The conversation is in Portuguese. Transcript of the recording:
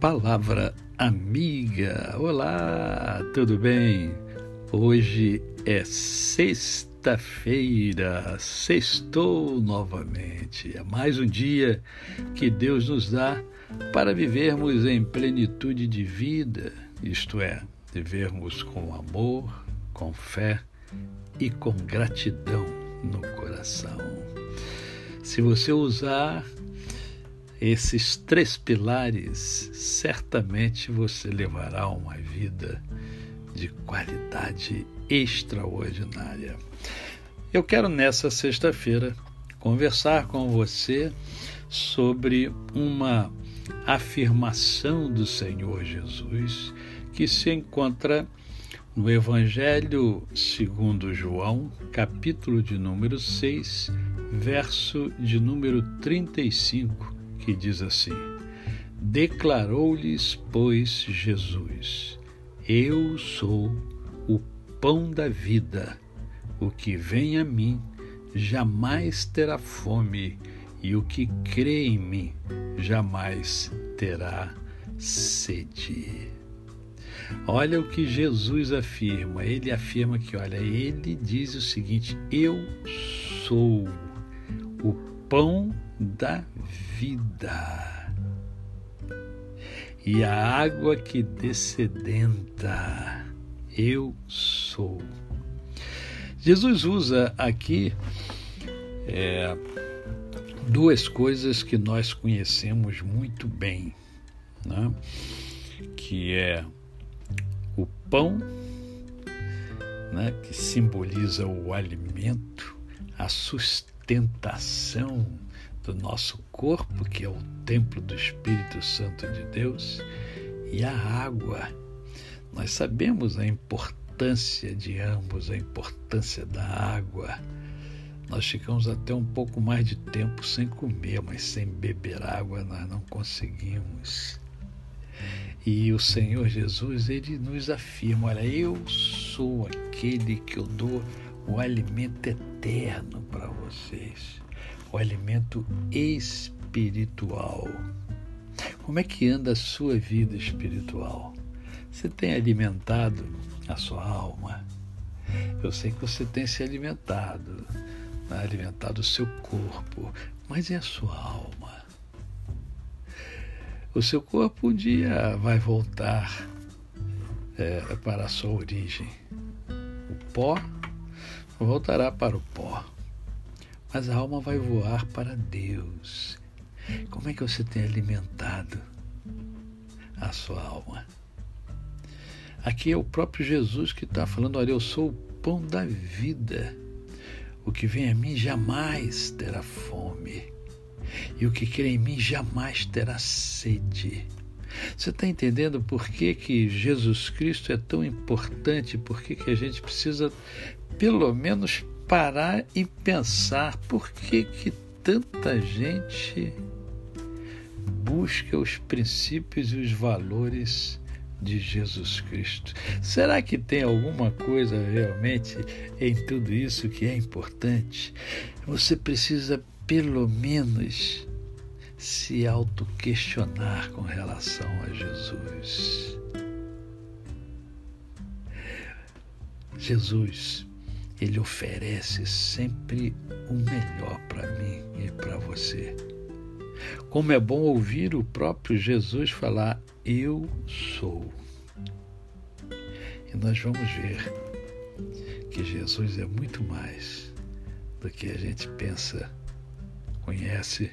Palavra amiga. Olá, tudo bem? Hoje é sexta-feira, sextou novamente. É mais um dia que Deus nos dá para vivermos em plenitude de vida, isto é, vivermos com amor, com fé e com gratidão no coração. Se você usar esses três pilares, certamente você levará uma vida de qualidade extraordinária. Eu quero nessa sexta-feira conversar com você sobre uma afirmação do Senhor Jesus que se encontra no Evangelho segundo João, capítulo de número 6, verso de número 35 que diz assim: Declarou-lhes, pois, Jesus: Eu sou o pão da vida. O que vem a mim jamais terá fome, e o que crê em mim jamais terá sede. Olha o que Jesus afirma. Ele afirma que, olha, ele diz o seguinte: Eu sou o pão da vida. E a água que descedenta, eu sou. Jesus usa aqui é, duas coisas que nós conhecemos muito bem, né? que é o pão, né? que simboliza o alimento, a sustentação do nosso corpo, que é o templo do Espírito Santo de Deus, e a água. Nós sabemos a importância de ambos, a importância da água. Nós ficamos até um pouco mais de tempo sem comer, mas sem beber água nós não conseguimos. E o Senhor Jesus, ele nos afirma: olha, eu sou aquele que eu dou o alimento eterno para vocês o alimento espiritual. Como é que anda a sua vida espiritual? Você tem alimentado a sua alma? Eu sei que você tem se alimentado, né? alimentado o seu corpo, mas e a sua alma? O seu corpo um dia vai voltar é, para a sua origem. O pó voltará para o pó mas a alma vai voar para Deus. Como é que você tem alimentado a sua alma? Aqui é o próprio Jesus que está falando: olha, eu sou o pão da vida. O que vem a mim jamais terá fome, e o que crê em mim jamais terá sede. Você está entendendo por que, que Jesus Cristo é tão importante? Por que, que a gente precisa, pelo menos, parar e pensar por que, que tanta gente busca os princípios e os valores de Jesus Cristo. Será que tem alguma coisa realmente em tudo isso que é importante? Você precisa, pelo menos, se auto-questionar com relação a Jesus. Jesus ele oferece sempre o melhor para mim e para você. Como é bom ouvir o próprio Jesus falar: Eu sou. E nós vamos ver que Jesus é muito mais do que a gente pensa, conhece